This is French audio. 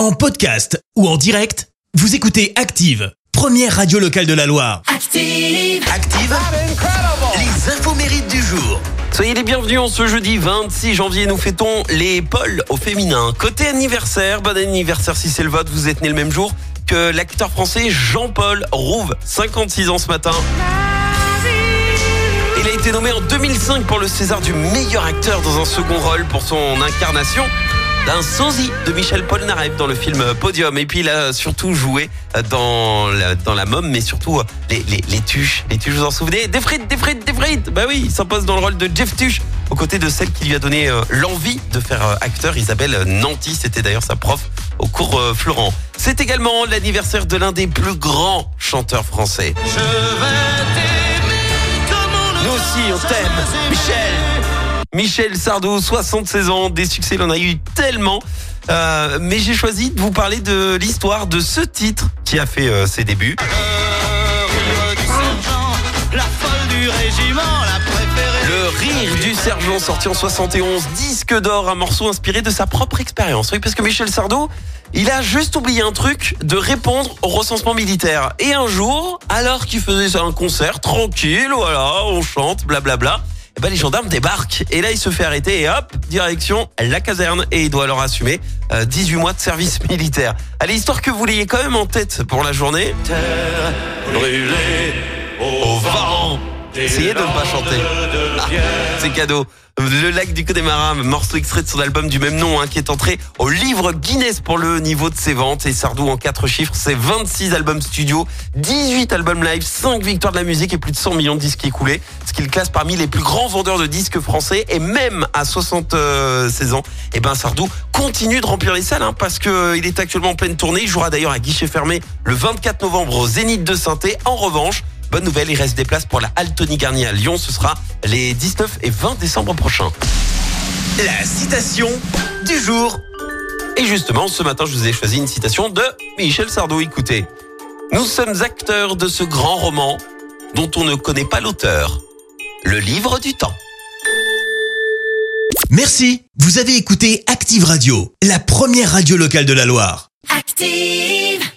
En podcast ou en direct, vous écoutez Active, première radio locale de la Loire. Active. Active, les infos mérites du jour. Soyez les bienvenus en ce jeudi 26 janvier. Nous fêtons les Paul au féminin. Côté anniversaire, bon anniversaire si c'est le vote, vous êtes né le même jour que l'acteur français Jean-Paul Rouve, 56 ans ce matin. Il a été nommé en 2005 pour le César du meilleur acteur dans un second rôle pour son incarnation d'un sosie de Michel Polnareff dans le film Podium. Et puis il a surtout joué dans la, dans la mom, mais surtout les, les, les tuches. Les tuches, vous en souvenez? Des frites, des frites, des frites Bah oui, il s'impose dans le rôle de Jeff Tuche, aux côtés de celle qui lui a donné euh, l'envie de faire euh, acteur, Isabelle Nanty. C'était d'ailleurs sa prof au cours euh, Florent. C'est également l'anniversaire de l'un des plus grands chanteurs français. Nous aussi, on t'aime, Michel Michel Sardou, 76 ans, des succès, il en a eu tellement. Euh, mais j'ai choisi de vous parler de l'histoire de ce titre qui a fait euh, ses débuts. La folle du régiment, la préférée. Le rire du sergent sorti en 71, disque d'or, un morceau inspiré de sa propre expérience. Oui, parce que Michel Sardou, il a juste oublié un truc, de répondre au recensement militaire. Et un jour, alors qu'il faisait un concert tranquille, voilà, on chante, blablabla, ben les gendarmes débarquent. Et là, il se fait arrêter et hop, direction la caserne. Et il doit alors assumer euh, 18 mois de service militaire. Allez, histoire que vous l'ayez quand même en tête pour la journée. Essayez de ne pas chanter. Ah, c'est cadeau. Le lac du Connemara, morceau extrait de son album du même nom, hein, qui est entré au livre Guinness pour le niveau de ses ventes. Et Sardou en quatre chiffres, c'est 26 albums studio, 18 albums live, 5 victoires de la musique et plus de 100 millions de disques écoulés. Ce qui le classe parmi les plus grands vendeurs de disques français. Et même à 76 ans, et ben Sardou continue de remplir les salles, hein, parce que il est actuellement en pleine tournée. Il jouera d'ailleurs à guichet fermé le 24 novembre au Zénith de saint En revanche, Bonne nouvelle, il reste des places pour la Altony Garnier à Lyon. Ce sera les 19 et 20 décembre prochains. La citation du jour. Et justement, ce matin, je vous ai choisi une citation de Michel Sardou. Écoutez, nous sommes acteurs de ce grand roman dont on ne connaît pas l'auteur. Le livre du temps. Merci, vous avez écouté Active Radio, la première radio locale de la Loire. Active.